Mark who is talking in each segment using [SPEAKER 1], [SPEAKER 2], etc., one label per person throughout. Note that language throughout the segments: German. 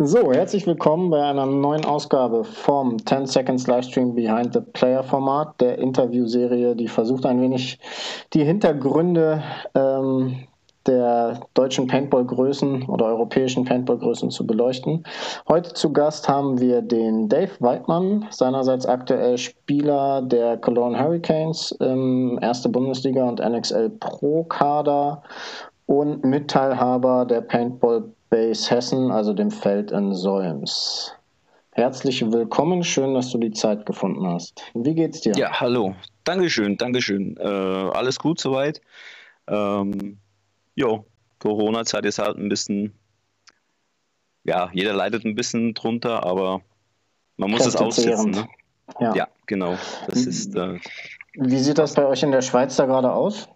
[SPEAKER 1] So, herzlich willkommen bei einer neuen Ausgabe vom 10 Seconds Livestream Behind the Player Format, der Interviewserie, die versucht ein wenig die Hintergründe ähm, der deutschen Paintball-Größen oder europäischen Paintball-Größen zu beleuchten. Heute zu Gast haben wir den Dave Weidmann, seinerseits aktuell Spieler der Cologne Hurricanes im Erste Bundesliga und NXL Pro Kader und Mitteilhaber der Paintball Base Hessen, also dem Feld in Solms. Herzlich willkommen, schön, dass du die Zeit gefunden hast. Wie geht's dir?
[SPEAKER 2] Ja, hallo. Dankeschön, Dankeschön. Äh, alles gut soweit. Ähm, jo, Corona-Zeit ist halt ein bisschen, ja, jeder leidet ein bisschen drunter, aber man muss es aussitzen. Ne? Ja. ja. genau. Das ist, äh,
[SPEAKER 1] Wie sieht das bei euch in der Schweiz da gerade aus?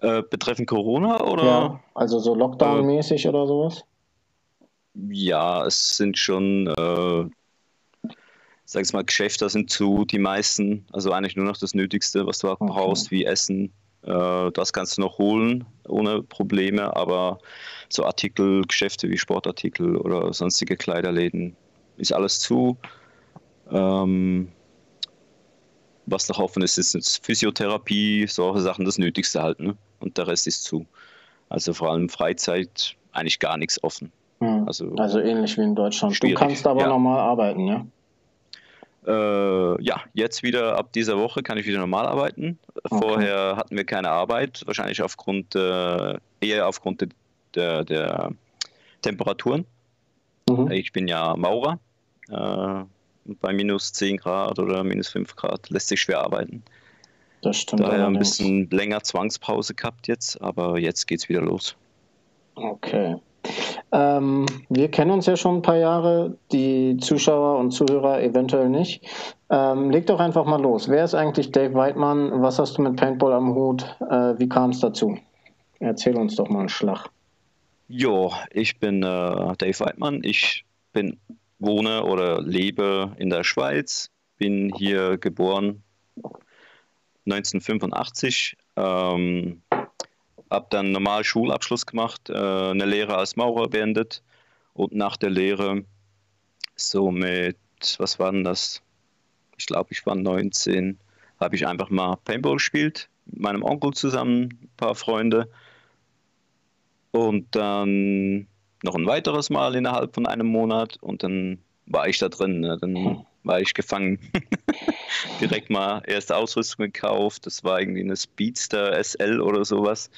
[SPEAKER 2] Äh, betreffend Corona oder?
[SPEAKER 1] Ja, also so Lockdown-mäßig äh, oder sowas?
[SPEAKER 2] Ja, es sind schon, äh, sag ich mal, Geschäfte sind zu, die meisten. Also eigentlich nur noch das Nötigste, was du okay. brauchst, wie Essen. Äh, das kannst du noch holen ohne Probleme, aber so Artikel, Geschäfte wie Sportartikel oder sonstige Kleiderläden ist alles zu. Ähm, was noch offen ist, ist Physiotherapie, solche Sachen, das Nötigste halt. Ne? Und der Rest ist zu. Also vor allem Freizeit eigentlich gar nichts offen.
[SPEAKER 1] Hm. Also, also ähnlich wie in Deutschland. Schwierig. Du kannst aber ja. normal arbeiten, ja?
[SPEAKER 2] Äh, ja, jetzt wieder ab dieser Woche kann ich wieder normal arbeiten. Okay. Vorher hatten wir keine Arbeit, wahrscheinlich aufgrund äh, eher aufgrund der, der Temperaturen. Mhm. Ich bin ja Maurer. Äh, bei minus 10 Grad oder minus 5 Grad lässt sich schwer arbeiten. Das stimmt. Daher ein bisschen länger Zwangspause gehabt jetzt, aber jetzt geht's wieder los.
[SPEAKER 1] Okay. Ähm, wir kennen uns ja schon ein paar Jahre, die Zuschauer und Zuhörer eventuell nicht. Ähm, leg doch einfach mal los. Wer ist eigentlich Dave Weidmann? Was hast du mit Paintball am Hut? Äh, wie kam es dazu? Erzähl uns doch mal einen Schlag.
[SPEAKER 2] Jo, ich bin äh, Dave Weidmann. Ich bin, wohne oder lebe in der Schweiz, bin hier geboren, 1985. Ähm, habe dann normal Schulabschluss gemacht, äh, eine Lehre als Maurer beendet und nach der Lehre so mit, was war denn das? Ich glaube, ich war 19, habe ich einfach mal Paintball gespielt, mit meinem Onkel zusammen, ein paar Freunde. Und dann noch ein weiteres Mal innerhalb von einem Monat und dann war ich da drin. Ne? Dann war ich gefangen. Direkt mal erste Ausrüstung gekauft. Das war irgendwie eine Speedster SL oder sowas.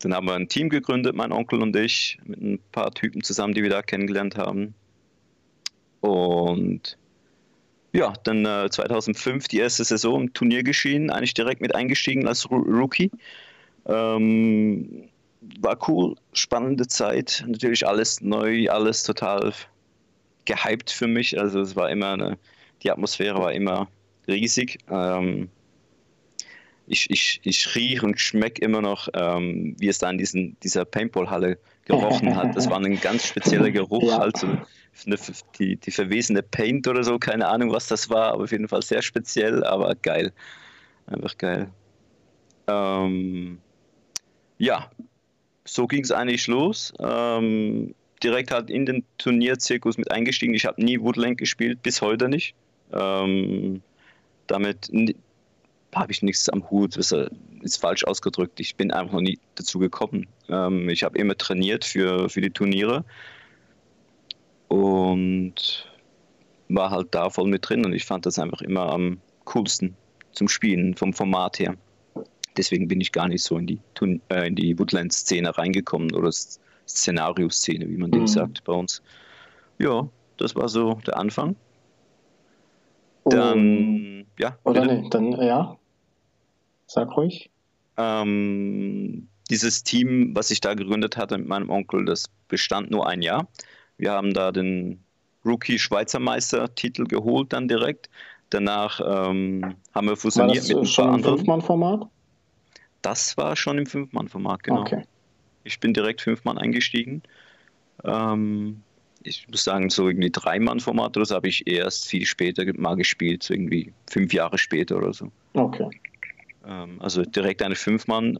[SPEAKER 2] Dann haben wir ein Team gegründet, mein Onkel und ich, mit ein paar Typen zusammen, die wir da kennengelernt haben. Und ja, dann äh, 2005 die erste Saison im Turnier geschehen, eigentlich direkt mit eingestiegen als Rookie. Ähm, war cool, spannende Zeit, natürlich alles neu, alles total gehypt für mich. Also es war immer eine, die Atmosphäre war immer riesig. Ähm, ich, ich, ich rieche und schmecke immer noch, ähm, wie es da in diesen, dieser Paintball-Halle gerochen hat. Das war ein ganz spezieller Geruch, ja. also die, die verwesene Paint oder so, keine Ahnung, was das war, aber auf jeden Fall sehr speziell, aber geil. Einfach geil. Ähm, ja, so ging es eigentlich los. Ähm, direkt halt in den Turnierzirkus mit eingestiegen. Ich habe nie Woodland gespielt, bis heute nicht. Ähm, damit habe ich nichts am Hut, das ist falsch ausgedrückt. Ich bin einfach noch nie dazu gekommen. Ähm, ich habe immer trainiert für, für die Turniere und war halt da voll mit drin und ich fand das einfach immer am coolsten zum Spielen, vom Format her. Deswegen bin ich gar nicht so in die, äh, in die Woodland-Szene reingekommen oder Szenarioszene, wie man mhm. dem sagt bei uns. Ja, das war so der Anfang.
[SPEAKER 1] Dann, oh. ja. Oder bitte? nee, dann, ja. Sag ruhig.
[SPEAKER 2] Ähm, dieses Team, was ich da gegründet hatte mit meinem Onkel, das bestand nur ein Jahr. Wir haben da den Rookie Schweizer Meister-Titel geholt dann direkt. Danach ähm, haben wir fusioniert
[SPEAKER 1] war das mit ein schon paar im Fünf-Mann-Format?
[SPEAKER 2] Das war schon im Fünf-Mann-Format, genau. Okay. Ich bin direkt fünf Mann eingestiegen. Ähm, ich muss sagen, so irgendwie drei Mann-Format oder so habe ich erst viel später mal gespielt, so irgendwie fünf Jahre später oder so.
[SPEAKER 1] Okay.
[SPEAKER 2] Ähm, also direkt eine fünf Mann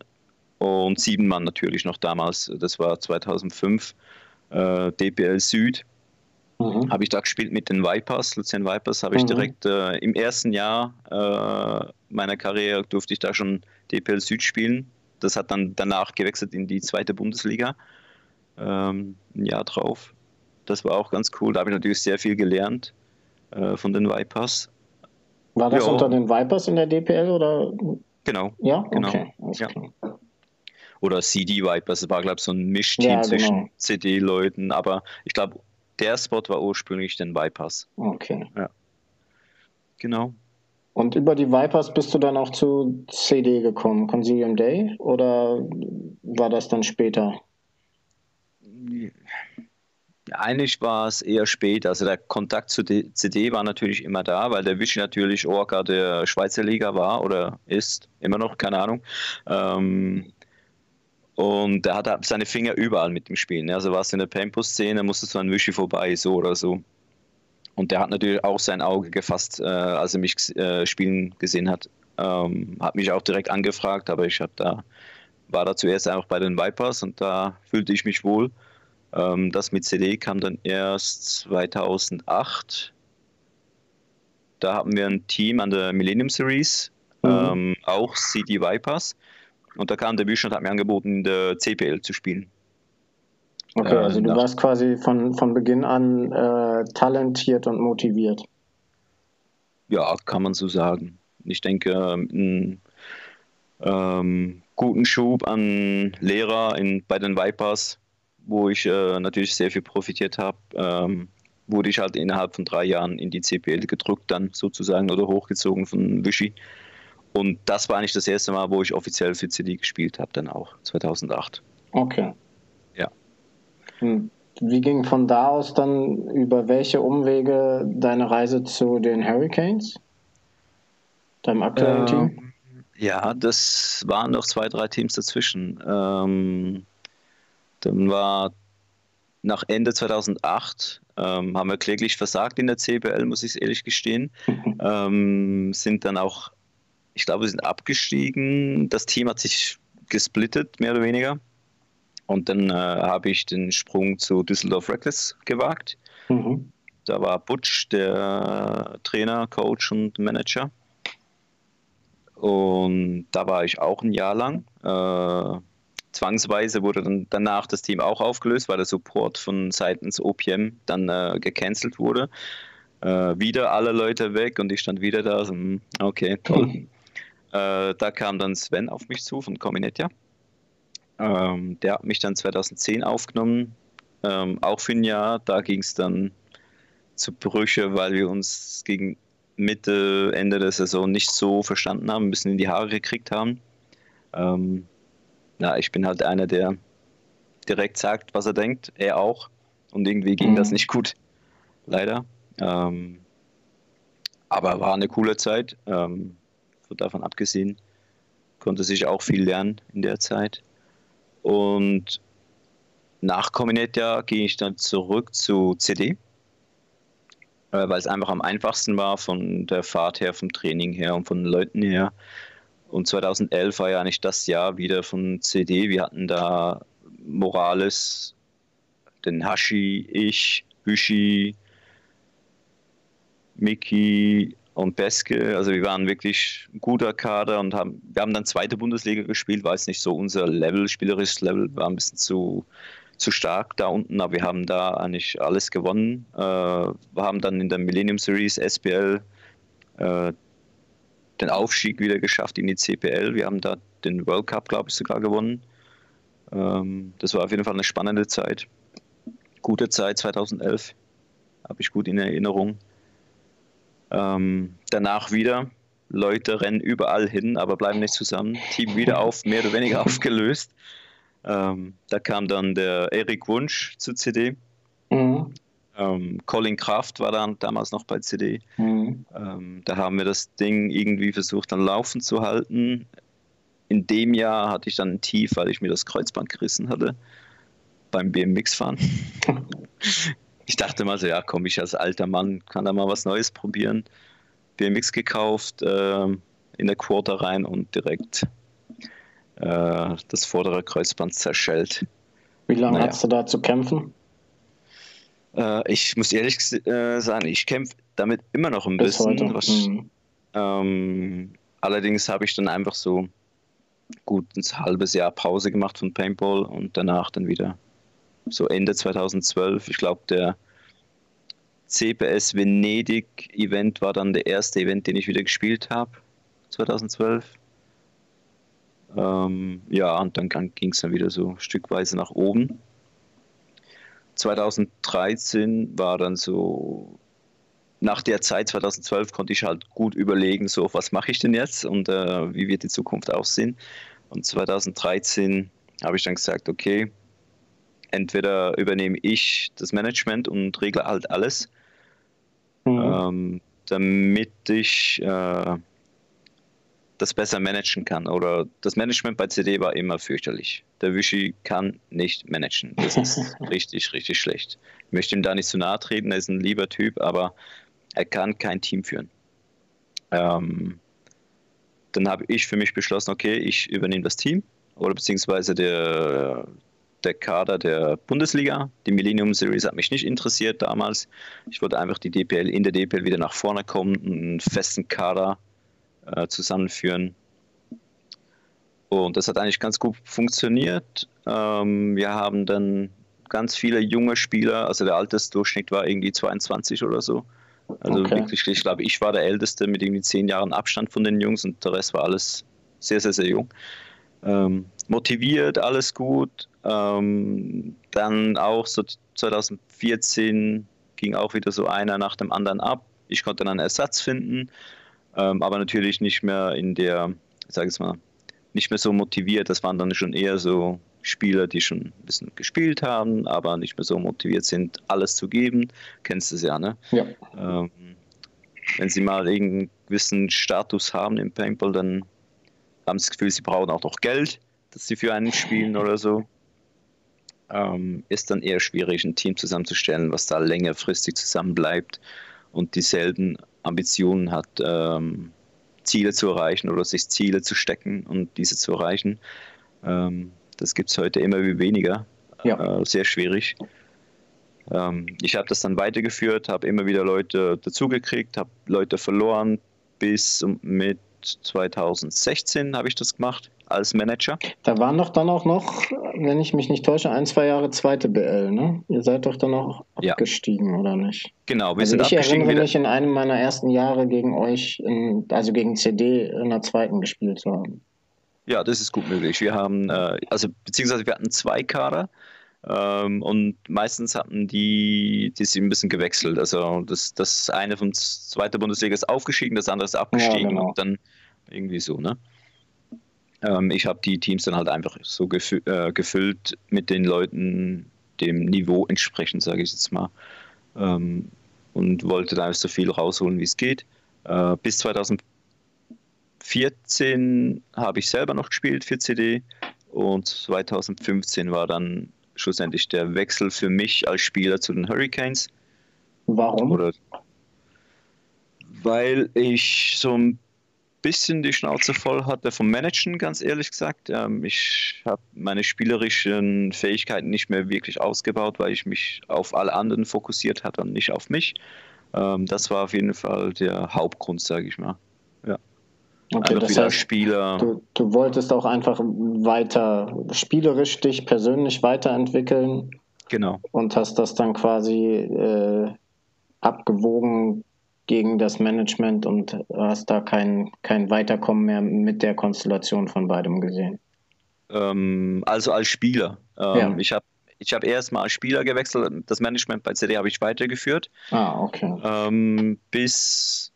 [SPEAKER 2] und sieben Mann natürlich noch damals. Das war 2005. äh, DPL Süd. Mhm. Habe ich da gespielt mit den Vipers, Luzern Vipers, habe ich mhm. direkt äh, im ersten Jahr äh, meiner Karriere durfte ich da schon DPL Süd spielen. Das hat dann danach gewechselt in die zweite Bundesliga. Ähm, ein Jahr drauf. Das war auch ganz cool. Da habe ich natürlich sehr viel gelernt äh, von den Vipers.
[SPEAKER 1] War das ja. unter den Vipers in der DPL oder?
[SPEAKER 2] Genau.
[SPEAKER 1] Ja,
[SPEAKER 2] genau. Okay. Ja. Oder CD Vipers, das war glaube ich so ein Mischteam ja, genau. zwischen CD-Leuten, aber ich glaube, der Spot war ursprünglich den Vipers.
[SPEAKER 1] Okay.
[SPEAKER 2] Ja. Genau.
[SPEAKER 1] Und über die Vipers bist du dann auch zu CD gekommen, Consilium Day, oder war das dann später?
[SPEAKER 2] Eigentlich war es eher spät. Also der Kontakt zu CD war natürlich immer da, weil der Vichy natürlich Orca der Schweizer Liga war oder ist, immer noch, keine Ahnung. Ähm, und er hatte seine Finger überall mit dem Spielen. Also war es in der Pampo-Szene, musste so ein Vichy vorbei, so oder so. Und der hat natürlich auch sein Auge gefasst, äh, als er mich äh, spielen gesehen hat. Ähm, hat mich auch direkt angefragt, aber ich habe da war da zuerst einfach bei den Vipers und da fühlte ich mich wohl. Ähm, das mit CD kam dann erst 2008. Da haben wir ein Team an der Millennium Series, mhm. ähm, auch CD Vipers. Und da kam der Büsch und hat mir angeboten, in der CPL zu spielen.
[SPEAKER 1] Okay, äh, also du nach... warst quasi von, von Beginn an äh, talentiert und motiviert.
[SPEAKER 2] Ja, kann man so sagen. Ich denke, einen ähm, guten Schub an Lehrer in, bei den Vipers wo ich äh, natürlich sehr viel profitiert habe, ähm, wurde ich halt innerhalb von drei Jahren in die CPL gedrückt, dann sozusagen oder hochgezogen von Vichy. Und das war eigentlich das erste Mal, wo ich offiziell für CD gespielt habe, dann auch 2008.
[SPEAKER 1] Okay.
[SPEAKER 2] Ja.
[SPEAKER 1] Hm. Wie ging von da aus dann über welche Umwege deine Reise zu den Hurricanes? Deinem aktuellen ähm, Team?
[SPEAKER 2] Ja, das waren noch zwei, drei Teams dazwischen. Ähm, dann war nach Ende 2008 ähm, haben wir kläglich versagt in der CBL, muss ich ehrlich gestehen. ähm, sind dann auch, ich glaube, wir sind abgestiegen. Das Team hat sich gesplittet, mehr oder weniger. Und dann äh, habe ich den Sprung zu Düsseldorf Reckless gewagt. Mhm. Da war Butch der Trainer, Coach und Manager. Und da war ich auch ein Jahr lang. Äh, zwangsweise wurde dann danach das Team auch aufgelöst, weil der Support von seitens OPM dann äh, gecancelt wurde. Äh, wieder alle Leute weg und ich stand wieder da. So, hm, okay, toll. äh, da kam dann Sven auf mich zu von Cominetia. Ähm, der hat mich dann 2010 aufgenommen, ähm, auch für ein Jahr. Da ging es dann zu Brüche, weil wir uns gegen Mitte, Ende der Saison nicht so verstanden haben, ein bisschen in die Haare gekriegt haben. Ähm, ja, ich bin halt einer, der direkt sagt, was er denkt, er auch. Und irgendwie ging mhm. das nicht gut, leider. Ähm, aber war eine coole Zeit, ähm, davon abgesehen. Konnte sich auch viel lernen in der Zeit. Und nach Cominetia ging ich dann zurück zu CD, äh, weil es einfach am einfachsten war von der Fahrt her, vom Training her und von den Leuten her. Und 2011 war ja nicht das Jahr wieder von CD. Wir hatten da Morales, den Hashi, ich, Büschi, Miki und Beske. Also wir waren wirklich ein guter Kader und haben, wir haben dann zweite Bundesliga gespielt, war es nicht so unser Level, spielerisches Level, war ein bisschen zu, zu stark da unten, aber wir haben da eigentlich alles gewonnen. Äh, wir haben dann in der Millennium Series SPL äh, den Aufstieg wieder geschafft in die CPL. Wir haben da den World Cup, glaube ich, sogar gewonnen. Ähm, das war auf jeden Fall eine spannende Zeit. Gute Zeit 2011. Habe ich gut in Erinnerung. Ähm, danach wieder. Leute rennen überall hin, aber bleiben nicht zusammen. Team wieder auf, mehr oder weniger aufgelöst. Ähm, da kam dann der Erik Wunsch zu CD. Mhm. Ähm, Colin Kraft war dann damals noch bei CD. Mhm. Ähm, da haben wir das Ding irgendwie versucht, dann laufen zu halten. In dem Jahr hatte ich dann ein Tief, weil ich mir das Kreuzband gerissen hatte beim BMX-Fahren. ich dachte mal so, ja, komm, ich als alter Mann kann da mal was Neues probieren. BMX gekauft, äh, in der Quarter rein und direkt äh, das vordere Kreuzband zerschellt.
[SPEAKER 1] Wie lange naja. hast du da zu kämpfen?
[SPEAKER 2] Äh, ich muss ehrlich äh, sagen, ich kämpfe damit immer noch ein Bis bisschen. Was, mhm. ähm, allerdings habe ich dann einfach so gut ein halbes Jahr Pause gemacht von Paintball und danach dann wieder so Ende 2012. Ich glaube, der CPS Venedig Event war dann der erste Event, den ich wieder gespielt habe, 2012. Ähm, ja, und dann ging es dann wieder so stückweise nach oben. 2013 war dann so, nach der Zeit 2012 konnte ich halt gut überlegen, so was mache ich denn jetzt und äh, wie wird die Zukunft aussehen. Und 2013 habe ich dann gesagt, okay, entweder übernehme ich das Management und regle halt alles, mhm. ähm, damit ich äh, das besser managen kann. Oder das Management bei CD war immer fürchterlich. Der Wischi kann nicht managen. Das ist richtig, richtig schlecht. Ich möchte ihm da nicht zu nahe treten, er ist ein lieber Typ, aber er kann kein Team führen. Ähm, dann habe ich für mich beschlossen, okay, ich übernehme das Team oder beziehungsweise der, der Kader der Bundesliga. Die Millennium Series hat mich nicht interessiert damals. Ich wollte einfach die DPL in der DPL wieder nach vorne kommen, einen festen Kader äh, zusammenführen. Und das hat eigentlich ganz gut funktioniert. Ähm, wir haben dann ganz viele junge Spieler, also der Altersdurchschnitt war irgendwie 22 oder so. Also okay. wirklich, ich glaube, ich war der Älteste mit irgendwie zehn Jahren Abstand von den Jungs und der Rest war alles sehr, sehr, sehr jung. Ähm, motiviert, alles gut. Ähm, dann auch so 2014 ging auch wieder so einer nach dem anderen ab. Ich konnte dann einen Ersatz finden ähm, aber natürlich nicht mehr in der, sag ich mal, nicht mehr so motiviert. Das waren dann schon eher so Spieler, die schon ein bisschen gespielt haben, aber nicht mehr so motiviert sind, alles zu geben. Kennst du es ja, ne?
[SPEAKER 1] Ja.
[SPEAKER 2] Ähm, wenn sie mal irgendeinen gewissen Status haben im Paintball, dann haben sie das Gefühl, sie brauchen auch noch Geld, dass sie für einen spielen oder so. Ähm, ist dann eher schwierig, ein Team zusammenzustellen, was da längerfristig zusammenbleibt und dieselben Ambitionen hat, ähm, Ziele zu erreichen oder sich Ziele zu stecken und diese zu erreichen. Ähm, das gibt es heute immer weniger. Ja. Äh, sehr schwierig. Ähm, ich habe das dann weitergeführt, habe immer wieder Leute dazugekriegt, habe Leute verloren bis mit 2016 habe ich das gemacht als Manager.
[SPEAKER 1] Da waren doch dann auch noch, wenn ich mich nicht täusche, ein, zwei Jahre zweite BL, ne? Ihr seid doch dann auch abgestiegen, ja. oder nicht?
[SPEAKER 2] Genau,
[SPEAKER 1] wir also sind ich abgestiegen. Ich erinnere mich in einem meiner ersten Jahre gegen euch, in, also gegen CD in der zweiten gespielt zu haben.
[SPEAKER 2] Ja, das ist gut möglich. Wir haben, äh, also beziehungsweise wir hatten zwei Kader. Ähm, und meistens hatten die, die sind ein bisschen gewechselt. Also das, das eine von zweiter Bundesliga ist aufgestiegen, das andere ist abgestiegen ja, genau. und dann irgendwie so, ne? Ähm, ich habe die Teams dann halt einfach so gefü äh, gefüllt mit den Leuten, dem Niveau entsprechend, sage ich jetzt mal. Ähm, und wollte da so viel rausholen, wie es geht. Äh, bis 2014 habe ich selber noch gespielt für CD und 2015 war dann schlussendlich der Wechsel für mich als Spieler zu den Hurricanes.
[SPEAKER 1] Warum? Oder,
[SPEAKER 2] weil ich so ein bisschen die Schnauze voll hatte vom Managen, ganz ehrlich gesagt. Ähm, ich habe meine spielerischen Fähigkeiten nicht mehr wirklich ausgebaut, weil ich mich auf alle anderen fokussiert hatte und nicht auf mich. Ähm, das war auf jeden Fall der Hauptgrund, sage ich mal. Ja.
[SPEAKER 1] Okay, einfach das heißt, Spieler. Du, du, wolltest auch einfach weiter spielerisch dich persönlich weiterentwickeln.
[SPEAKER 2] Genau.
[SPEAKER 1] Und hast das dann quasi äh, abgewogen gegen das Management und hast da kein, kein Weiterkommen mehr mit der Konstellation von beidem gesehen.
[SPEAKER 2] Ähm, also als Spieler. Ähm, ja. Ich habe ich hab erst mal als Spieler gewechselt. Das Management bei CD habe ich weitergeführt.
[SPEAKER 1] Ah, okay.
[SPEAKER 2] Ähm, bis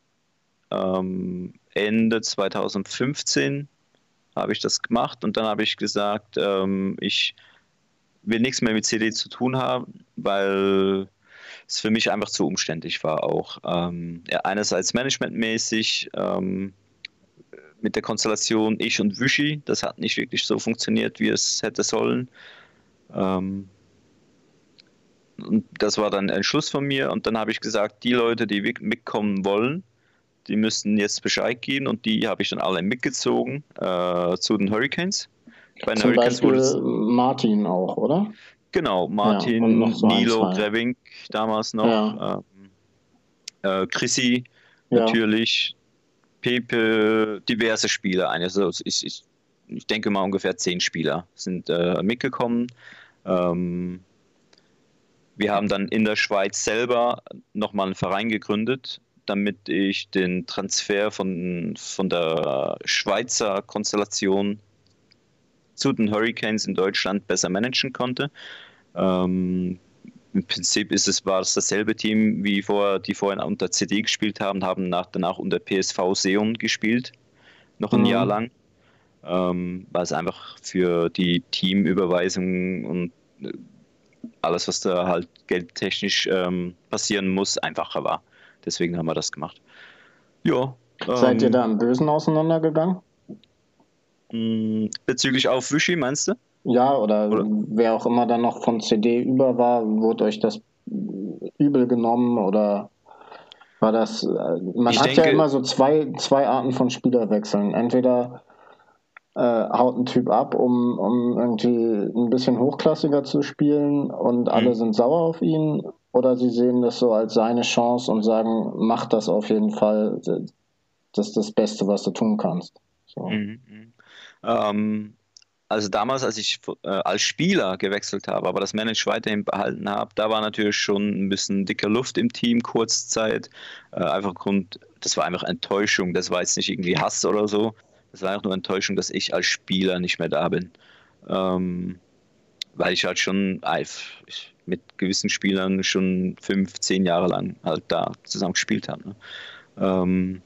[SPEAKER 2] ähm, Ende 2015 habe ich das gemacht und dann habe ich gesagt, ähm, ich will nichts mehr mit CD zu tun haben, weil es für mich einfach zu umständlich war auch. Ähm, ja, einerseits managementmäßig ähm, mit der Konstellation ich und Wischi, das hat nicht wirklich so funktioniert, wie es hätte sollen. Ähm, und das war dann ein Schluss von mir und dann habe ich gesagt, die Leute, die mitkommen wollen, die müssten jetzt Bescheid geben und die habe ich dann alle mitgezogen äh, zu den Hurricanes.
[SPEAKER 1] Bei den Zum Hurricanes Beispiel Martin auch, oder?
[SPEAKER 2] Genau, Martin, ja, so Nilo, ein, Grevink damals noch, ja. ähm, äh, Chrissy ja. natürlich, Pepe, diverse Spieler. Also ich, ich, ich denke mal ungefähr zehn Spieler sind äh, mitgekommen. Ähm, wir haben dann in der Schweiz selber nochmal einen Verein gegründet, damit ich den Transfer von, von der Schweizer Konstellation zu den Hurricanes in Deutschland besser managen konnte. Ähm, Im Prinzip ist es, war es dasselbe Team, wie vor, die vorhin unter CD gespielt haben, haben nach, danach unter PSV Seon gespielt, noch ein mhm. Jahr lang, ähm, weil es einfach für die Teamüberweisung und äh, alles, was da halt geldtechnisch ähm, passieren muss, einfacher war. Deswegen haben wir das gemacht.
[SPEAKER 1] Ja. Seid ihr ähm, da im Bösen auseinandergegangen?
[SPEAKER 2] Mm, bezüglich auf Wischi, meinst du?
[SPEAKER 1] Ja, oder, oder, wer auch immer dann noch von CD über war, wurde euch das übel genommen oder war das. Äh, man ich hat denke, ja immer so zwei, zwei Arten von Spielerwechseln. Entweder äh, haut ein Typ ab, um, um irgendwie ein bisschen hochklassiger zu spielen und alle mhm. sind sauer auf ihn, oder sie sehen das so als seine Chance und sagen, mach das auf jeden Fall, das ist das Beste, was du tun kannst. So. Mhm.
[SPEAKER 2] Ähm, also damals, als ich äh, als Spieler gewechselt habe, aber das Manage weiterhin behalten habe, da war natürlich schon ein bisschen dicke Luft im Team, Kurzzeit. Äh, einfach Grund, das war einfach Enttäuschung. Das war jetzt nicht irgendwie Hass oder so. Das war einfach nur Enttäuschung, dass ich als Spieler nicht mehr da bin. Ähm, weil ich halt schon ich, mit gewissen Spielern schon fünf, zehn Jahre lang halt da zusammen gespielt habe. Ne? Ähm,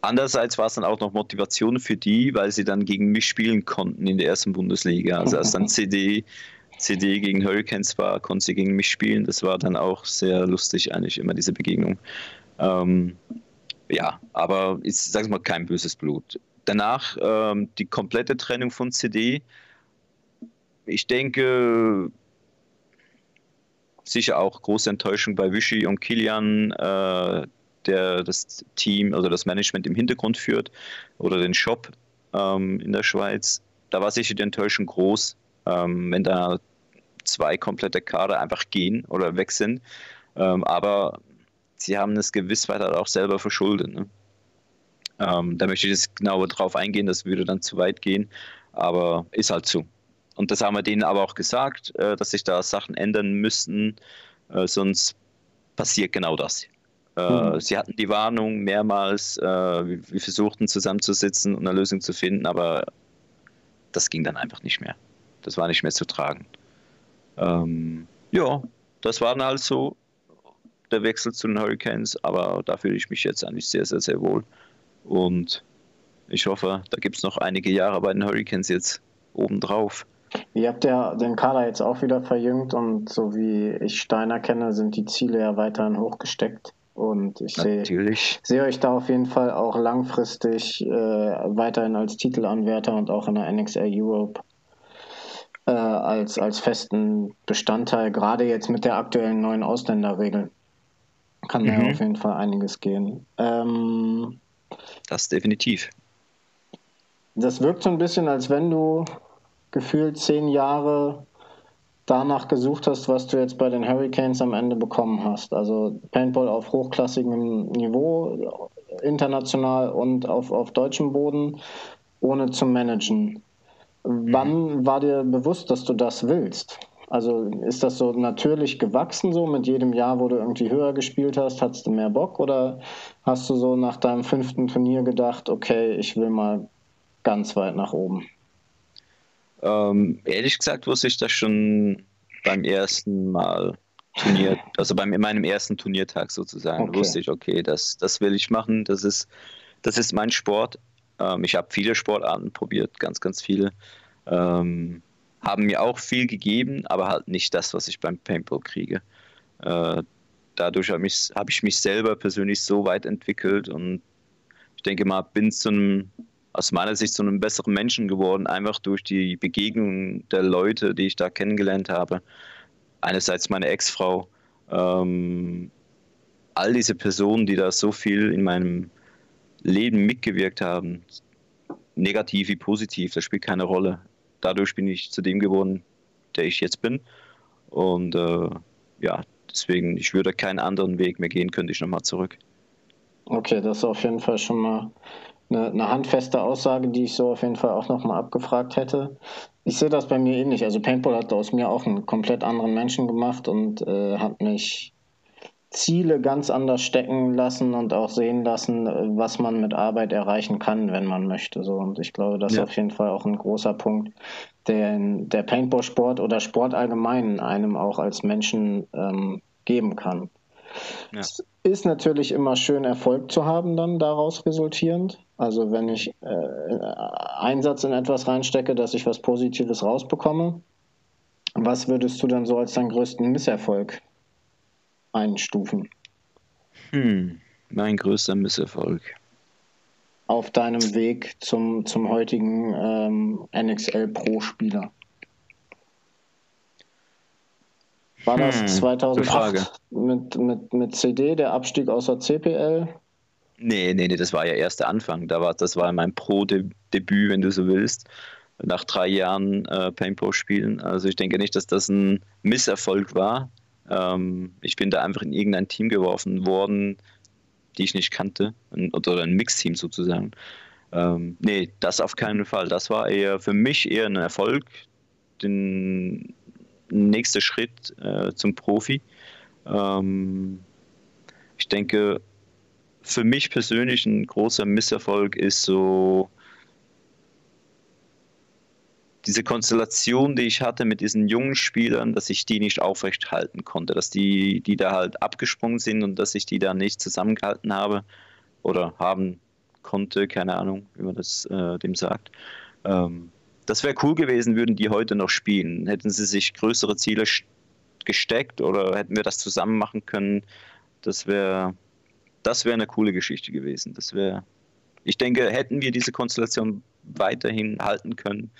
[SPEAKER 2] Andererseits war es dann auch noch Motivation für die, weil sie dann gegen mich spielen konnten in der ersten Bundesliga. Also als dann CD, CD gegen Hurricanes war, konnten sie gegen mich spielen. Das war dann auch sehr lustig eigentlich immer diese Begegnung. Ähm, ja, aber ich sage mal kein böses Blut. Danach ähm, die komplette Trennung von CD. Ich denke, sicher auch große Enttäuschung bei Vichy und Kilian. Äh, der das Team, also das Management im Hintergrund führt oder den Shop ähm, in der Schweiz. Da war sicher die Enttäuschung groß, ähm, wenn da zwei komplette Kader einfach gehen oder weg sind. Ähm, aber sie haben es gewiss weiter auch selber verschuldet. Ne? Ähm, da möchte ich jetzt genauer drauf eingehen, das würde dann zu weit gehen, aber ist halt so. Und das haben wir denen aber auch gesagt, äh, dass sich da Sachen ändern müssten, äh, sonst passiert genau das. Äh, mhm. Sie hatten die Warnung mehrmals, äh, wir versuchten zusammenzusitzen und eine Lösung zu finden, aber das ging dann einfach nicht mehr. Das war nicht mehr zu tragen. Ähm, ja, das war dann halt so der Wechsel zu den Hurricanes, aber da fühle ich mich jetzt eigentlich sehr, sehr, sehr wohl. Und ich hoffe, da gibt es noch einige Jahre bei den Hurricanes jetzt obendrauf.
[SPEAKER 1] Ihr habt ja den Kader jetzt auch wieder verjüngt und so wie ich Steiner kenne, sind die Ziele ja weiterhin hochgesteckt. Und ich sehe seh euch da auf jeden Fall auch langfristig äh, weiterhin als Titelanwärter und auch in der NXL Europe äh, als, als festen Bestandteil, gerade jetzt mit der aktuellen neuen Ausländerregel. Kann mhm. da auf jeden Fall einiges gehen. Ähm,
[SPEAKER 2] das definitiv.
[SPEAKER 1] Das wirkt so ein bisschen, als wenn du gefühlt zehn Jahre danach gesucht hast, was du jetzt bei den Hurricanes am Ende bekommen hast. Also Paintball auf hochklassigem Niveau, international und auf, auf deutschem Boden, ohne zu managen. Mhm. Wann war dir bewusst, dass du das willst? Also ist das so natürlich gewachsen so mit jedem Jahr, wo du irgendwie höher gespielt hast, hattest du mehr Bock oder hast du so nach deinem fünften Turnier gedacht, okay, ich will mal ganz weit nach oben?
[SPEAKER 2] Ähm, ehrlich gesagt wusste ich das schon beim ersten Mal Turnier, also beim, in meinem ersten Turniertag sozusagen, okay. wusste ich, okay, das, das will ich machen, das ist, das ist mein Sport. Ähm, ich habe viele Sportarten probiert, ganz, ganz viele. Ähm, haben mir auch viel gegeben, aber halt nicht das, was ich beim Paintball kriege. Äh, dadurch habe ich, hab ich mich selber persönlich so weit entwickelt und ich denke mal, bin zu einem aus meiner Sicht zu einem besseren Menschen geworden, einfach durch die Begegnung der Leute, die ich da kennengelernt habe. Einerseits meine Ex-Frau, ähm, all diese Personen, die da so viel in meinem Leben mitgewirkt haben, negativ wie positiv, das spielt keine Rolle. Dadurch bin ich zu dem geworden, der ich jetzt bin. Und äh, ja, deswegen, ich würde keinen anderen Weg mehr gehen, könnte ich nochmal zurück.
[SPEAKER 1] Okay, das ist auf jeden Fall schon mal eine, eine, handfeste Aussage, die ich so auf jeden Fall auch nochmal abgefragt hätte. Ich sehe das bei mir ähnlich. Also Paintball hat aus mir auch einen komplett anderen Menschen gemacht und äh, hat mich Ziele ganz anders stecken lassen und auch sehen lassen, was man mit Arbeit erreichen kann, wenn man möchte. So. Und ich glaube, das ja. ist auf jeden Fall auch ein großer Punkt, der der Paintball-Sport oder Sport allgemein einem auch als Menschen ähm, geben kann. Ja. Es ist natürlich immer schön, Erfolg zu haben, dann daraus resultierend. Also wenn ich äh, Einsatz in etwas reinstecke, dass ich was Positives rausbekomme. Was würdest du dann so als deinen größten Misserfolg einstufen?
[SPEAKER 2] Hm, mein größter Misserfolg.
[SPEAKER 1] Auf deinem Weg zum, zum heutigen ähm, NXL Pro-Spieler. War hm, das 2008 mit, mit, mit CD, der Abstieg aus der CPL?
[SPEAKER 2] Nee, nee, nee, das war ja erst der Anfang. Da war, das war mein Pro-Debüt, wenn du so willst, nach drei Jahren äh, Paintball spielen. Also ich denke nicht, dass das ein Misserfolg war. Ähm, ich bin da einfach in irgendein Team geworfen worden, die ich nicht kannte, ein, oder ein Mixteam sozusagen. Ähm, nee, das auf keinen Fall. Das war eher für mich eher ein Erfolg, den nächster Schritt äh, zum Profi. Ähm, ich denke, für mich persönlich ein großer Misserfolg ist so diese Konstellation, die ich hatte mit diesen jungen Spielern, dass ich die nicht aufrecht halten konnte, dass die, die da halt abgesprungen sind und dass ich die da nicht zusammengehalten habe oder haben konnte, keine Ahnung, wie man das äh, dem sagt. Ähm, das wäre cool gewesen, würden die heute noch spielen. Hätten sie sich größere Ziele gesteckt oder hätten wir das zusammen machen können, das wäre das wäre eine coole Geschichte gewesen. Das wäre, ich denke, hätten wir diese Konstellation weiterhin halten können,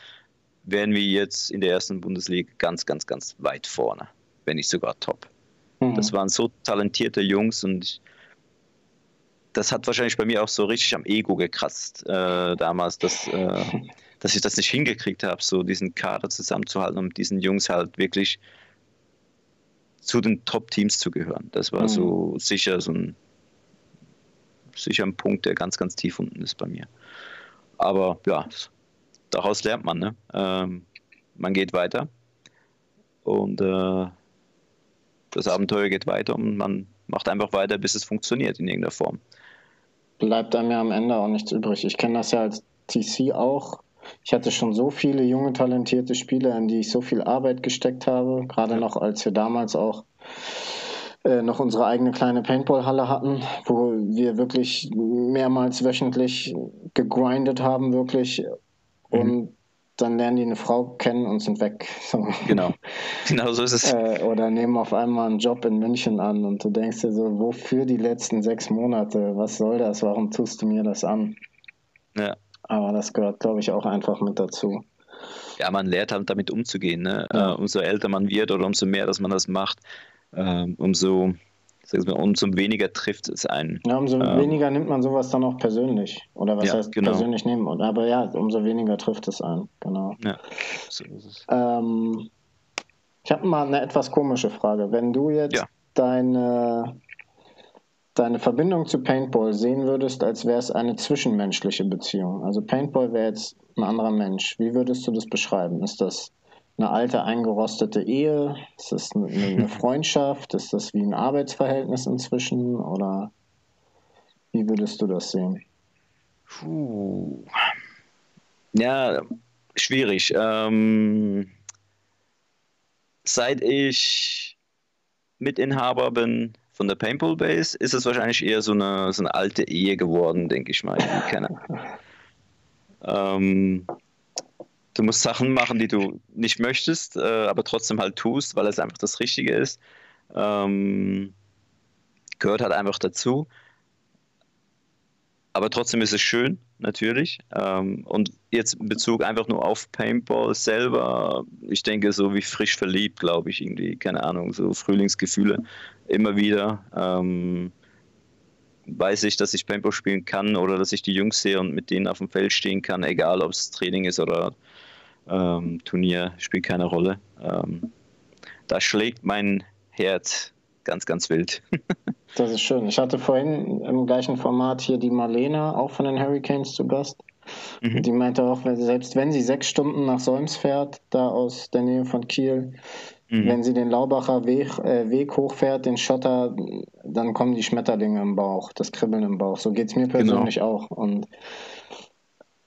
[SPEAKER 2] wären wir jetzt in der ersten Bundesliga ganz, ganz, ganz weit vorne, wenn nicht sogar top. Mhm. Das waren so talentierte Jungs und das hat wahrscheinlich bei mir auch so richtig am Ego gekratzt äh, damals, dass, äh, dass ich das nicht hingekriegt habe, so diesen Kader zusammenzuhalten und mit diesen Jungs halt wirklich zu den Top-Teams zu gehören. Das war mhm. so sicher so ein sicher ein Punkt, der ganz, ganz tief unten ist bei mir. Aber ja, daraus lernt man. Ne? Ähm, man geht weiter und äh, das Abenteuer geht weiter und man macht einfach weiter, bis es funktioniert in irgendeiner Form.
[SPEAKER 1] Bleibt einem ja am Ende auch nichts übrig. Ich kenne das ja als TC auch. Ich hatte schon so viele junge, talentierte Spieler, in die ich so viel Arbeit gesteckt habe, gerade ja. noch als wir damals auch noch unsere eigene kleine Paintball-Halle hatten, wo wir wirklich mehrmals wöchentlich gegrindet haben, wirklich. Mhm. Und dann lernen die eine Frau kennen und sind weg.
[SPEAKER 2] So. Genau, genau so ist es.
[SPEAKER 1] Äh, oder nehmen auf einmal einen Job in München an und du denkst dir so, wofür die letzten sechs Monate? Was soll das? Warum tust du mir das an? Ja. Aber das gehört, glaube ich, auch einfach mit dazu.
[SPEAKER 2] Ja, man lernt halt damit umzugehen. Ne? Ja. Uh, umso älter man wird oder umso mehr, dass man das macht, ähm, umso, mal, umso weniger trifft es einen.
[SPEAKER 1] Ja, umso ähm, weniger nimmt man sowas dann auch persönlich. Oder was ja, heißt genau. persönlich nehmen? Aber ja, umso weniger trifft es einen, genau. Ja, so ist es. Ähm, ich habe mal eine etwas komische Frage. Wenn du jetzt ja. deine, deine Verbindung zu Paintball sehen würdest, als wäre es eine zwischenmenschliche Beziehung. Also Paintball wäre jetzt ein anderer Mensch. Wie würdest du das beschreiben? Ist das eine alte eingerostete Ehe? Ist das eine, eine Freundschaft? Ist das wie ein Arbeitsverhältnis inzwischen? Oder wie würdest du das sehen?
[SPEAKER 2] Puh. Ja, schwierig. Ähm, seit ich Mitinhaber bin von der Paintball Base, ist es wahrscheinlich eher so eine, so eine alte Ehe geworden, denke ich mal. ähm, du musst Sachen machen, die du nicht möchtest, äh, aber trotzdem halt tust, weil es einfach das Richtige ist. Ähm, gehört halt einfach dazu. Aber trotzdem ist es schön, natürlich. Ähm, und jetzt in Bezug einfach nur auf Paintball selber, ich denke, so wie frisch verliebt, glaube ich, irgendwie, keine Ahnung, so Frühlingsgefühle immer wieder. Ähm, weiß ich, dass ich Paintball spielen kann oder dass ich die Jungs sehe und mit denen auf dem Feld stehen kann, egal ob es Training ist oder ähm, Turnier spielt keine Rolle. Ähm, da schlägt mein Herz ganz, ganz wild.
[SPEAKER 1] das ist schön. Ich hatte vorhin im gleichen Format hier die Marlena, auch von den Hurricanes zu Gast. Mhm. Die meinte auch, selbst wenn sie sechs Stunden nach Solms fährt, da aus der Nähe von Kiel, mhm. wenn sie den Laubacher Weg, äh, Weg, hochfährt, den Schotter, dann kommen die Schmetterlinge im Bauch, das Kribbeln im Bauch. So geht es mir genau. persönlich genau. auch. Und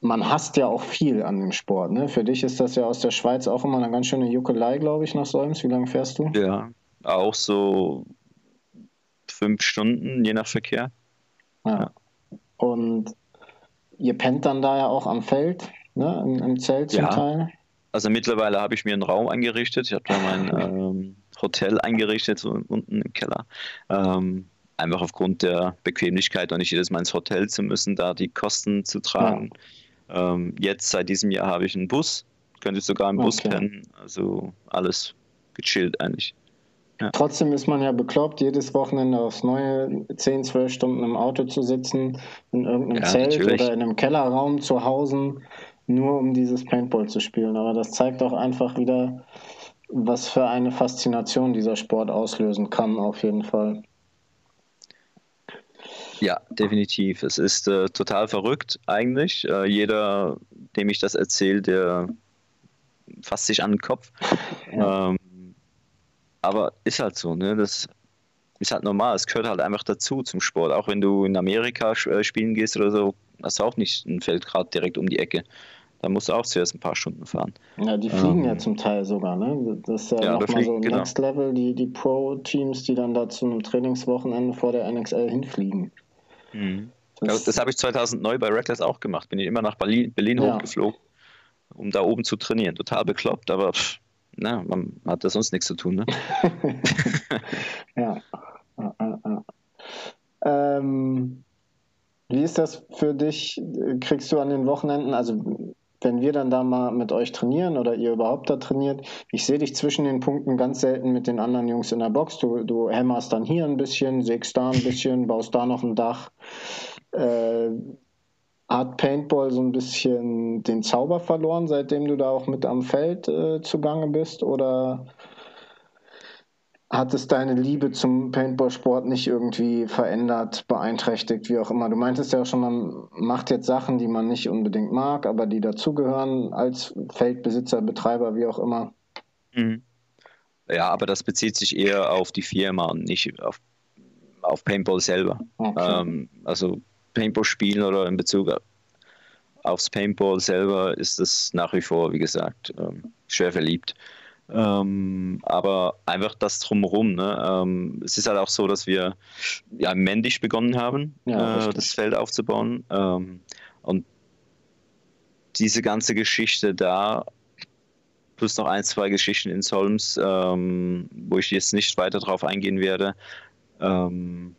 [SPEAKER 1] man hasst ja auch viel an dem Sport. Ne? Für dich ist das ja aus der Schweiz auch immer eine ganz schöne Juckelei, glaube ich, nach Solms. Wie lange fährst du?
[SPEAKER 2] Ja, auch so fünf Stunden, je nach Verkehr.
[SPEAKER 1] Ja. ja. Und ihr pennt dann da ja auch am Feld, ne? Im, im Zelt zum ja. Teil.
[SPEAKER 2] Also mittlerweile habe ich mir einen Raum eingerichtet. Ich habe da mein ähm, Hotel eingerichtet, so unten im Keller. Ähm, einfach aufgrund der Bequemlichkeit und nicht jedes Mal ins Hotel zu müssen, da die Kosten zu tragen. Ja. Ähm, jetzt seit diesem Jahr habe ich einen Bus, könnte sogar im Bus okay. pennen. Also alles gechillt eigentlich.
[SPEAKER 1] Ja. Trotzdem ist man ja bekloppt, jedes Wochenende aufs Neue 10, 12 Stunden im Auto zu sitzen, in irgendeinem ja, Zelt natürlich. oder in einem Kellerraum zu Hause, nur um dieses Paintball zu spielen. Aber das zeigt auch einfach wieder, was für eine Faszination dieser Sport auslösen kann, auf jeden Fall.
[SPEAKER 2] Ja, definitiv. Es ist äh, total verrückt eigentlich. Äh, jeder, dem ich das erzähle, der fasst sich an den Kopf. Ähm, aber ist halt so, ne? Das ist halt normal. Es gehört halt einfach dazu zum Sport. Auch wenn du in Amerika äh, spielen gehst oder so, hast du auch nicht ein Feld gerade direkt um die Ecke. Da musst du auch zuerst ein paar Stunden fahren.
[SPEAKER 1] Ja, die fliegen ähm, ja zum Teil sogar, ne? Das ist ja, ja nochmal so genau. Next Level, die, die Pro-Teams, die dann da zu einem Trainingswochenende vor der NXL hinfliegen.
[SPEAKER 2] Mhm. Das, das habe ich 2009 bei Reckless auch gemacht. Bin ich immer nach Berlin, Berlin ja. hochgeflogen, um da oben zu trainieren. Total bekloppt, aber pff, na, man hat da sonst nichts zu tun. Ne?
[SPEAKER 1] ja. ja, ja. Ähm, wie ist das für dich? Kriegst du an den Wochenenden, also wenn wir dann da mal mit euch trainieren oder ihr überhaupt da trainiert, ich sehe dich zwischen den Punkten ganz selten mit den anderen Jungs in der Box. Du, du hämmerst dann hier ein bisschen, sägst da ein bisschen, baust da noch ein Dach. Äh, hat Paintball so ein bisschen den Zauber verloren, seitdem du da auch mit am Feld äh, zugange bist? Oder hat es deine Liebe zum Paintball-Sport nicht irgendwie verändert, beeinträchtigt, wie auch immer? Du meintest ja auch schon, man macht jetzt Sachen, die man nicht unbedingt mag, aber die dazugehören als Feldbesitzer, Betreiber, wie auch immer. Mhm.
[SPEAKER 2] Ja, aber das bezieht sich eher auf die Firma und nicht auf, auf Paintball selber. Okay. Ähm, also Paintball spielen oder in Bezug aufs Paintball selber ist das nach wie vor, wie gesagt, ähm, schwer verliebt. Ähm, aber einfach das drumherum. Ne? Ähm, es ist halt auch so, dass wir ja männlich begonnen haben, ja, äh, das Feld aufzubauen. Ähm, und diese ganze Geschichte da, plus noch ein, zwei Geschichten in Solms, ähm, wo ich jetzt nicht weiter drauf eingehen werde, ähm,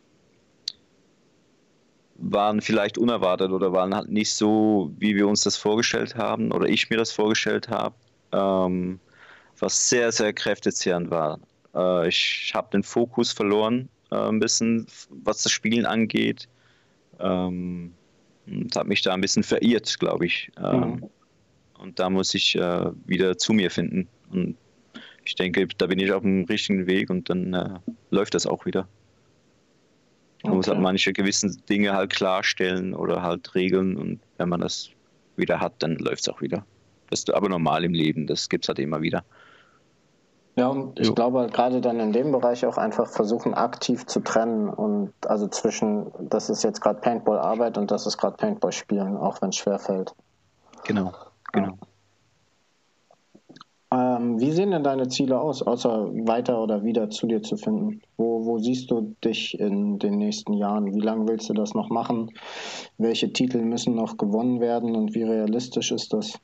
[SPEAKER 2] waren vielleicht unerwartet oder waren halt nicht so, wie wir uns das vorgestellt haben oder ich mir das vorgestellt habe, ähm, was sehr, sehr kräftezehrend war. Äh, ich habe den Fokus verloren, äh, ein bisschen, was das Spielen angeht. Ähm, und habe mich da ein bisschen verirrt, glaube ich. Ähm, mhm. Und da muss ich äh, wieder zu mir finden. Und ich denke, da bin ich auf dem richtigen Weg und dann äh, läuft das auch wieder. Man okay. muss halt manche gewissen Dinge halt klarstellen oder halt regeln und wenn man das wieder hat, dann läuft es auch wieder. Das ist aber normal im Leben, das gibt es halt immer wieder.
[SPEAKER 1] Ja, und ich jo. glaube halt gerade dann in dem Bereich auch einfach versuchen, aktiv zu trennen und also zwischen, das ist jetzt gerade Paintball-Arbeit und das ist gerade Paintball-Spielen, auch wenn es schwerfällt.
[SPEAKER 2] Genau, genau.
[SPEAKER 1] Ähm, wie sehen denn deine Ziele aus, außer weiter oder wieder zu dir zu finden? Wo, wo siehst du dich in den nächsten Jahren? Wie lange willst du das noch machen? Welche Titel müssen noch gewonnen werden und wie realistisch ist das?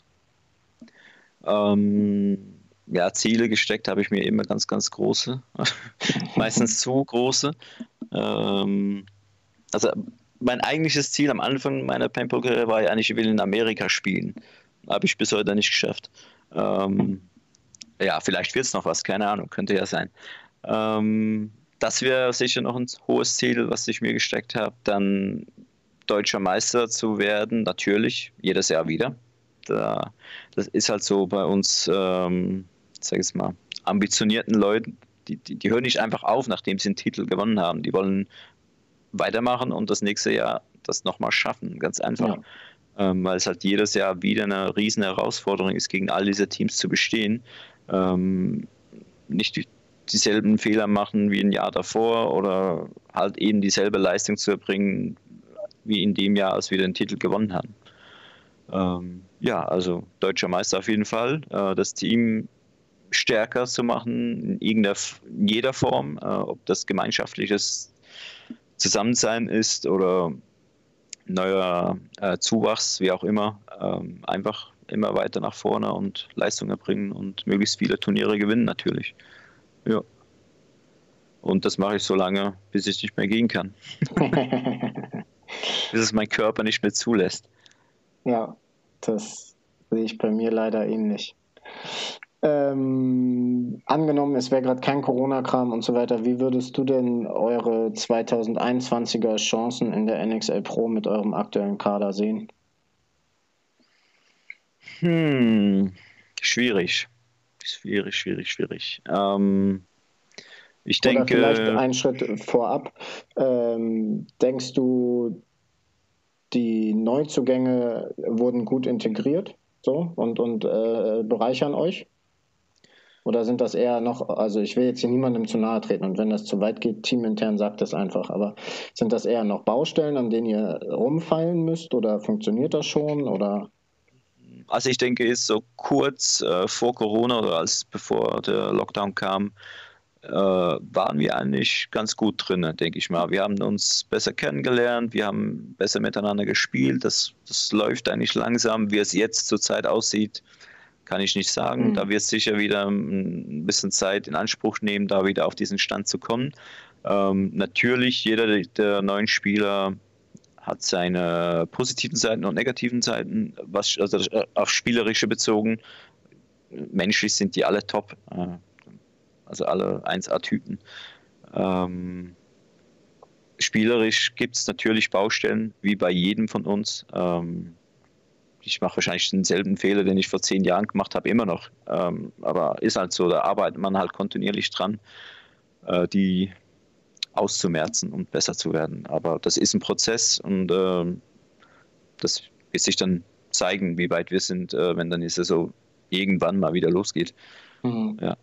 [SPEAKER 2] Ähm, ja, Ziele gesteckt habe ich mir immer ganz, ganz große. Meistens zu große. Ähm, also mein eigentliches Ziel am Anfang meiner Paintball-Karriere war ja eigentlich, ich will in Amerika spielen. Habe ich bis heute nicht geschafft. Ähm, ja, vielleicht wird es noch was, keine Ahnung, könnte ja sein. Ähm, das wäre sicher noch ein hohes Ziel, was ich mir gesteckt habe. Dann deutscher Meister zu werden, natürlich, jedes Jahr wieder. Da, das ist halt so bei uns, ähm, sag ich mal, ambitionierten Leuten, die, die, die hören nicht einfach auf, nachdem sie einen Titel gewonnen haben. Die wollen weitermachen und das nächste Jahr das nochmal schaffen, ganz einfach. Ja. Ähm, weil es halt jedes Jahr wieder eine riesen Herausforderung ist, gegen all diese Teams zu bestehen. Ähm, nicht die, dieselben Fehler machen wie ein Jahr davor oder halt eben dieselbe Leistung zu erbringen wie in dem Jahr, als wir den Titel gewonnen haben. Ähm, ja, also deutscher Meister auf jeden Fall. Äh, das Team stärker zu machen in, in jeder Form, äh, ob das gemeinschaftliches Zusammensein ist oder neuer äh, Zuwachs, wie auch immer, ähm, einfach immer weiter nach vorne und Leistung erbringen und möglichst viele Turniere gewinnen natürlich. Ja. Und das mache ich so lange, bis ich nicht mehr gehen kann. bis es mein Körper nicht mehr zulässt.
[SPEAKER 1] Ja, das sehe ich bei mir leider ähnlich. Ähm, angenommen, es wäre gerade kein Corona-Kram und so weiter, wie würdest du denn eure 2021er Chancen in der NXL Pro mit eurem aktuellen Kader sehen?
[SPEAKER 2] Hm, schwierig. Schwierig, schwierig, schwierig. Ähm, ich Oder denke.
[SPEAKER 1] Vielleicht einen Schritt vorab. Ähm, denkst du, die Neuzugänge wurden gut integriert so, und, und äh, bereichern euch? Oder sind das eher noch, also ich will jetzt hier niemandem zu nahe treten und wenn das zu weit geht, teamintern sagt das einfach, aber sind das eher noch Baustellen, an denen ihr rumfallen müsst oder funktioniert das schon oder?
[SPEAKER 2] Also ich denke, ist so kurz äh, vor Corona oder als bevor der Lockdown kam, äh, waren wir eigentlich ganz gut drin, denke ich mal. Wir haben uns besser kennengelernt, wir haben besser miteinander gespielt. Das, das läuft eigentlich langsam, wie es jetzt zurzeit aussieht kann ich nicht sagen. Mhm. Da wird es sicher wieder ein bisschen Zeit in Anspruch nehmen, da wieder auf diesen Stand zu kommen. Ähm, natürlich, jeder der neuen Spieler hat seine positiven Seiten und negativen Seiten, was also äh, auf spielerische bezogen. Menschlich sind die alle top, äh, also alle 1A-Typen. Ähm, spielerisch gibt es natürlich Baustellen, wie bei jedem von uns. Ähm, ich mache wahrscheinlich denselben Fehler, den ich vor zehn Jahren gemacht habe, immer noch. Ähm, aber ist halt so, da arbeitet man halt kontinuierlich dran, äh, die auszumerzen und besser zu werden. Aber das ist ein Prozess und äh, das wird sich dann zeigen, wie weit wir sind, äh, wenn dann die Saison irgendwann mal wieder losgeht. Mhm. Ja.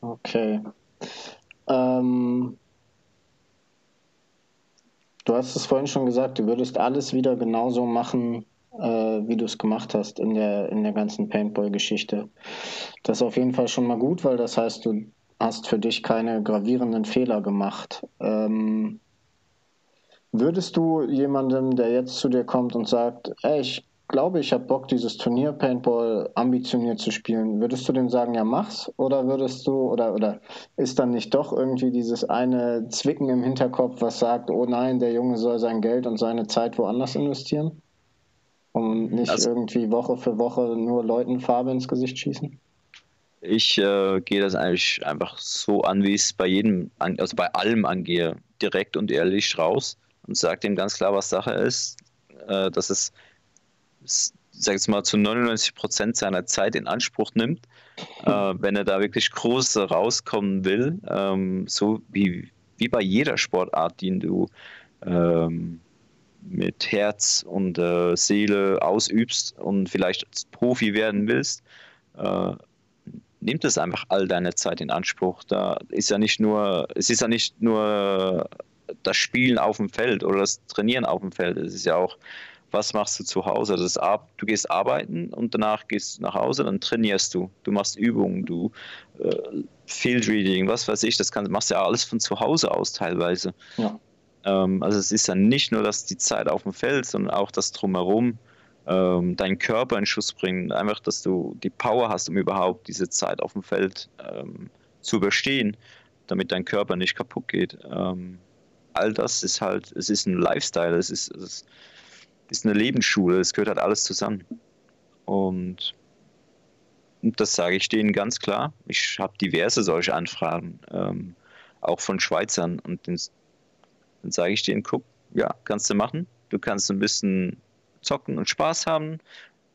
[SPEAKER 1] Okay. Ähm, Du hast es vorhin schon gesagt, du würdest alles wieder genauso machen, äh, wie du es gemacht hast in der, in der ganzen Paintball-Geschichte. Das ist auf jeden Fall schon mal gut, weil das heißt, du hast für dich keine gravierenden Fehler gemacht. Ähm, würdest du jemandem, der jetzt zu dir kommt und sagt, ey, ich glaube, ich habe Bock, dieses Turnier Paintball ambitioniert zu spielen. Würdest du dem sagen, ja, mach's? Oder würdest du, oder, oder ist dann nicht doch irgendwie dieses eine Zwicken im Hinterkopf, was sagt, oh nein, der Junge soll sein Geld und seine Zeit woanders investieren? Um nicht also, irgendwie Woche für Woche nur Leuten Farbe ins Gesicht schießen?
[SPEAKER 2] Ich äh, gehe das eigentlich einfach so an, wie ich es bei jedem, also bei allem angehe, direkt und ehrlich raus und sage dem ganz klar, was Sache ist, äh, dass es sag ich mal, zu 99 Prozent seiner Zeit in Anspruch nimmt, äh, wenn er da wirklich groß rauskommen will, ähm, so wie, wie bei jeder Sportart, die du ähm, mit Herz und äh, Seele ausübst und vielleicht als Profi werden willst, äh, nimmt es einfach all deine Zeit in Anspruch. Da ist ja nicht nur, es ist ja nicht nur das Spielen auf dem Feld oder das Trainieren auf dem Feld, es ist ja auch was machst du zu Hause? Das du gehst arbeiten und danach gehst du nach Hause, dann trainierst du. Du machst Übungen, du äh, Field Reading, was weiß ich, das kann, machst du ja alles von zu Hause aus teilweise. Ja. Ähm, also es ist ja nicht nur, dass die Zeit auf dem Feld, sondern auch das drumherum ähm, deinen Körper in Schuss bringen. Einfach, dass du die Power hast, um überhaupt diese Zeit auf dem Feld ähm, zu überstehen, damit dein Körper nicht kaputt geht. Ähm, all das ist halt, es ist ein Lifestyle, es ist, es ist ist eine Lebensschule, es gehört halt alles zusammen. Und, und das sage ich denen ganz klar. Ich habe diverse solche Anfragen, ähm, auch von Schweizern. Und den, dann sage ich denen, guck, ja, kannst du machen. Du kannst ein bisschen zocken und Spaß haben.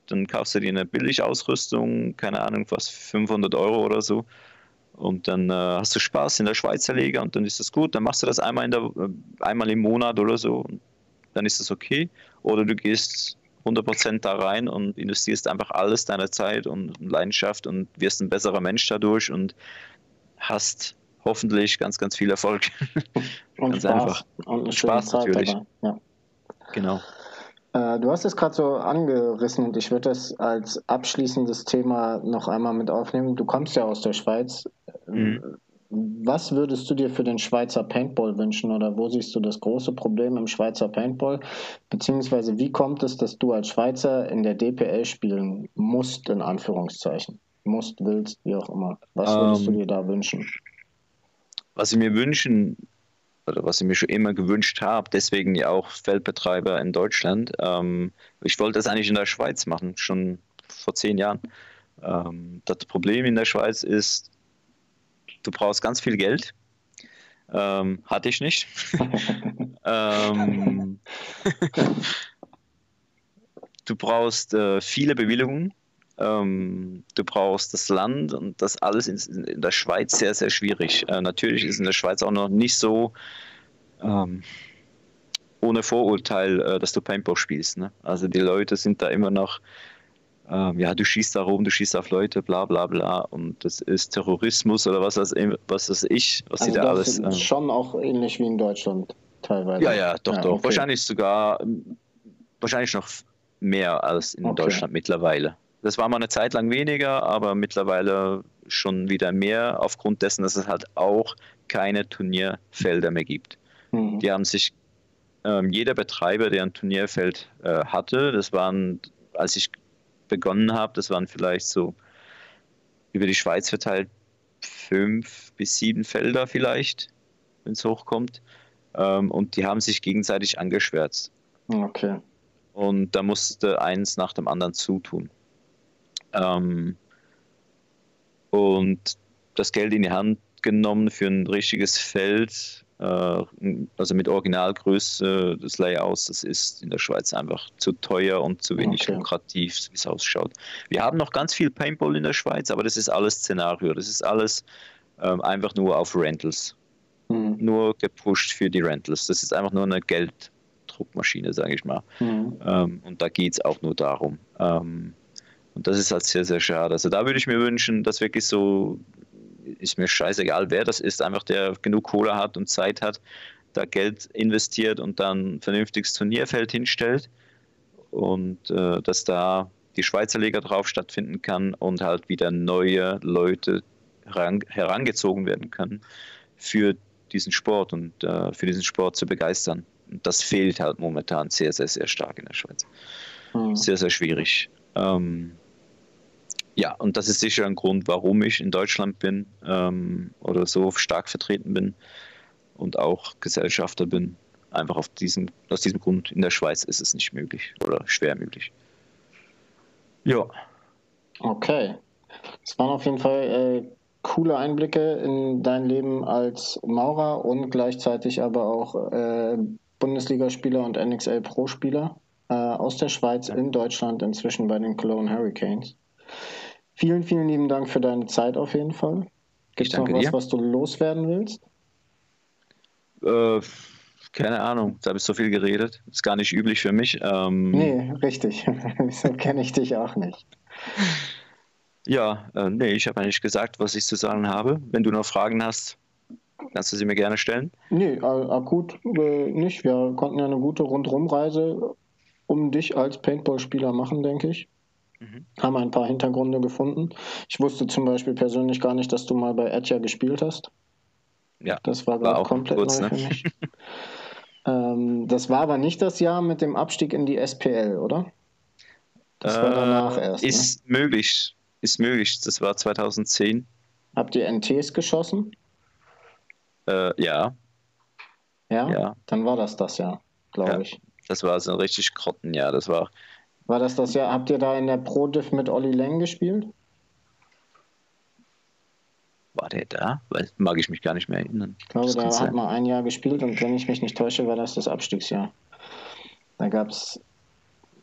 [SPEAKER 2] Dann kaufst du dir eine Billigausrüstung, keine Ahnung, was, 500 Euro oder so. Und dann äh, hast du Spaß in der Schweizer Liga und dann ist das gut. Dann machst du das einmal, in der, äh, einmal im Monat oder so. Dann ist das okay. Oder du gehst 100% da rein und investierst einfach alles deiner Zeit und Leidenschaft und wirst ein besserer Mensch dadurch und hast hoffentlich ganz, ganz viel Erfolg.
[SPEAKER 1] Und ganz Spaß. einfach. Und Spaß Zeit natürlich. Ja.
[SPEAKER 2] Genau.
[SPEAKER 1] Äh, du hast es gerade so angerissen und ich würde das als abschließendes Thema noch einmal mit aufnehmen. Du kommst ja aus der Schweiz. Mhm. Was würdest du dir für den Schweizer Paintball wünschen oder wo siehst du das große Problem im Schweizer Paintball? Beziehungsweise wie kommt es, dass du als Schweizer in der DPL spielen musst, in Anführungszeichen? Musst, willst, wie auch immer. Was würdest um, du ähm, dir da wünschen?
[SPEAKER 2] Was ich mir wünschen oder was ich mir schon immer gewünscht habe, deswegen ja auch Feldbetreiber in Deutschland. Ähm, ich wollte das eigentlich in der Schweiz machen, schon vor zehn Jahren. Ähm, das Problem in der Schweiz ist, du brauchst ganz viel Geld. Ähm, hatte ich nicht. ähm, du brauchst äh, viele Bewilligungen. Ähm, du brauchst das Land und das alles in, in der Schweiz sehr, sehr schwierig. Äh, natürlich ist in der Schweiz auch noch nicht so ähm, ohne Vorurteil, äh, dass du Paintball spielst. Ne? Also die Leute sind da immer noch ähm, ja, du schießt da rum, du schießt auf Leute, bla bla bla und das ist Terrorismus oder was weiß, was weiß ich, was
[SPEAKER 1] also
[SPEAKER 2] sie da alles.
[SPEAKER 1] Ähm, schon auch ähnlich wie in Deutschland teilweise.
[SPEAKER 2] Ja, ja, doch, ja, doch. Okay. Wahrscheinlich sogar, wahrscheinlich noch mehr als in okay. Deutschland mittlerweile. Das war mal eine Zeit lang weniger, aber mittlerweile schon wieder mehr, aufgrund dessen, dass es halt auch keine Turnierfelder mehr gibt. Mhm. Die haben sich ähm, jeder Betreiber, der ein Turnierfeld äh, hatte, das waren, als ich begonnen habe, das waren vielleicht so über die Schweiz verteilt fünf bis sieben Felder vielleicht, wenn es hochkommt. Ähm, und die haben sich gegenseitig angeschwärzt.
[SPEAKER 1] Okay.
[SPEAKER 2] Und da musste eins nach dem anderen zutun. Ähm, und das Geld in die Hand genommen für ein richtiges Feld also mit Originalgröße des Layouts, das ist in der Schweiz einfach zu teuer und zu wenig okay. lukrativ, wie es ausschaut. Wir haben noch ganz viel Paintball in der Schweiz, aber das ist alles Szenario, das ist alles ähm, einfach nur auf Rentals. Mhm. Nur gepusht für die Rentals. Das ist einfach nur eine Gelddruckmaschine, sage ich mal. Mhm. Ähm, und da geht es auch nur darum. Ähm, und das ist halt sehr, sehr schade. Also da würde ich mir wünschen, dass wirklich so ist mir scheißegal, wer das ist, einfach der genug Kohle hat und Zeit hat, da Geld investiert und dann ein vernünftiges Turnierfeld hinstellt und äh, dass da die Schweizer Liga drauf stattfinden kann und halt wieder neue Leute heran, herangezogen werden können für diesen Sport und äh, für diesen Sport zu begeistern. Und das fehlt halt momentan sehr, sehr, sehr stark in der Schweiz. Mhm. Sehr, sehr schwierig. Ähm, ja, und das ist sicher ein Grund, warum ich in Deutschland bin ähm, oder so stark vertreten bin und auch Gesellschafter bin. Einfach auf diesem, aus diesem Grund in der Schweiz ist es nicht möglich oder schwer möglich. Ja.
[SPEAKER 1] Okay. Es waren auf jeden Fall äh, coole Einblicke in dein Leben als Maurer und gleichzeitig aber auch äh, Bundesligaspieler und NXL Pro-Spieler äh, aus der Schweiz in Deutschland, inzwischen bei den Cologne Hurricanes. Vielen, vielen lieben Dank für deine Zeit auf jeden Fall. Gibt es noch was, dir. was du loswerden willst?
[SPEAKER 2] Äh, keine Ahnung, jetzt habe ich so viel geredet. Ist gar nicht üblich für mich. Ähm,
[SPEAKER 1] nee, richtig. Wieso kenne ich dich auch nicht?
[SPEAKER 2] Ja, äh, nee, ich habe eigentlich gesagt, was ich zu sagen habe. Wenn du noch Fragen hast, kannst du sie mir gerne stellen.
[SPEAKER 1] Nee, akut äh, nicht. Wir konnten ja eine gute Rundrumreise um dich als Paintball-Spieler machen, denke ich. Mhm. Haben ein paar Hintergründe gefunden. Ich wusste zum Beispiel persönlich gar nicht, dass du mal bei Etja gespielt hast.
[SPEAKER 2] Ja,
[SPEAKER 1] das war, war auch komplett kurz, neu ne? für mich. ähm, das war aber nicht das Jahr mit dem Abstieg in die SPL, oder?
[SPEAKER 2] Das äh, war danach erst. Ne? Ist ne? möglich, ist möglich. Das war 2010.
[SPEAKER 1] Habt ihr NTs geschossen?
[SPEAKER 2] Äh, ja.
[SPEAKER 1] ja. Ja? Dann war das das Jahr, glaube ja. ich.
[SPEAKER 2] Das war so ein richtig Grottenjahr. Das war
[SPEAKER 1] war das das Jahr? Habt ihr da in der Pro Div mit Olli Leng gespielt?
[SPEAKER 2] War der da? Weil, mag ich mich gar nicht mehr erinnern.
[SPEAKER 1] Ich glaube, da hat man ein Jahr gespielt und wenn ich mich nicht täusche, war das das Abstiegsjahr. Da gab es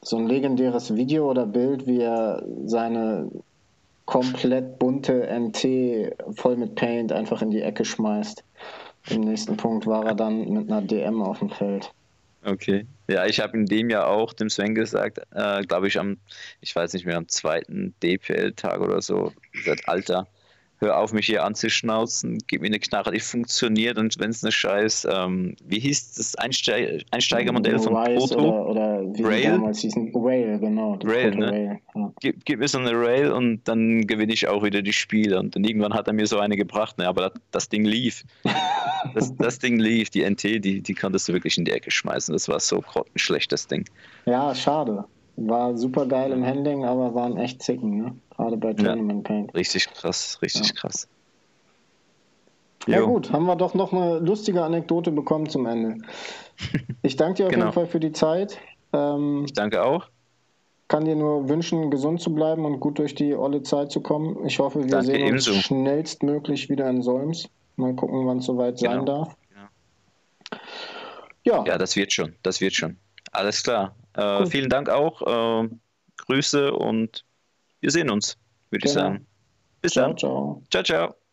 [SPEAKER 1] so ein legendäres Video oder Bild, wie er seine komplett bunte NT voll mit Paint einfach in die Ecke schmeißt. Im nächsten Punkt war er dann mit einer DM auf dem Feld.
[SPEAKER 2] Okay. Ja, ich habe in dem Jahr auch dem Sven gesagt, äh, glaube ich, am, ich weiß nicht mehr, am zweiten DPL-Tag oder so, gesagt, Alter, hör auf, mich hier anzuschnauzen, gib mir eine Knarre, die funktioniert und wenn es eine scheiß, ähm, wie hieß das Einsteig Einsteigermodell von
[SPEAKER 1] Rise Proto? Oder, oder wie Rail? damals hießen, Rail, genau.
[SPEAKER 2] Rail, ne? Rail, ja. gib, gib, mir so eine Rail und dann gewinne ich auch wieder die Spiele und dann irgendwann hat er mir so eine gebracht, ne? aber das, das Ding lief. das, das, Ding lief, die NT, die, die konntest du wirklich in die Ecke schmeißen, das war so grottenschlecht, das Ding.
[SPEAKER 1] Ja, schade. War super geil im Handling, aber waren echt Zicken, ne? Gerade bei Tournament Paint.
[SPEAKER 2] richtig krass, richtig ja. krass.
[SPEAKER 1] Ja jo. gut, haben wir doch noch eine lustige Anekdote bekommen zum Ende. Ich danke dir auf genau. jeden Fall für die Zeit.
[SPEAKER 2] Ähm, ich danke auch.
[SPEAKER 1] Kann dir nur wünschen, gesund zu bleiben und gut durch die olle Zeit zu kommen. Ich hoffe, wir danke sehen uns ebenso. schnellstmöglich wieder in Solms. Mal gucken, wann es soweit genau. sein darf.
[SPEAKER 2] Genau. Ja. ja, das wird schon, das wird schon. Alles klar. Äh, vielen Dank auch. Äh, Grüße und wir sehen uns, würde genau. ich sagen. Bis ciao, dann. Ciao, ciao. ciao.